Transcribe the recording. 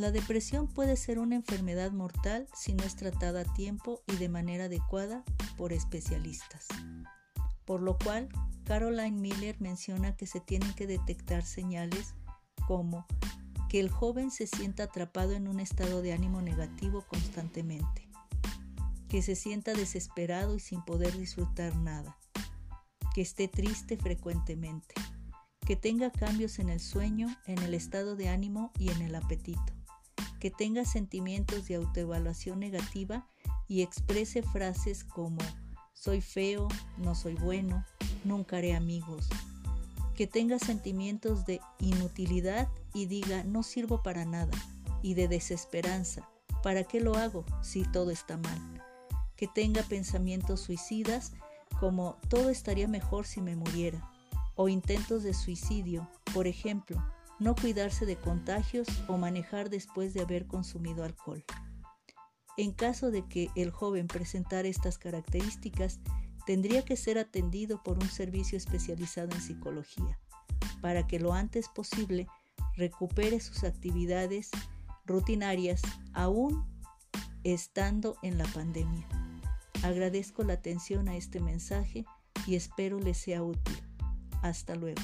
La depresión puede ser una enfermedad mortal si no es tratada a tiempo y de manera adecuada por especialistas. Por lo cual, Caroline Miller menciona que se tienen que detectar señales como que el joven se sienta atrapado en un estado de ánimo negativo constantemente, que se sienta desesperado y sin poder disfrutar nada, que esté triste frecuentemente, que tenga cambios en el sueño, en el estado de ánimo y en el apetito, que tenga sentimientos de autoevaluación negativa y exprese frases como soy feo, no soy bueno, nunca haré amigos, que tenga sentimientos de inutilidad y diga no sirvo para nada, y de desesperanza, ¿para qué lo hago si todo está mal? Que tenga pensamientos suicidas como todo estaría mejor si me muriera, o intentos de suicidio, por ejemplo, no cuidarse de contagios o manejar después de haber consumido alcohol. En caso de que el joven presentara estas características, tendría que ser atendido por un servicio especializado en psicología, para que lo antes posible recupere sus actividades rutinarias aún estando en la pandemia. Agradezco la atención a este mensaje y espero les sea útil. Hasta luego.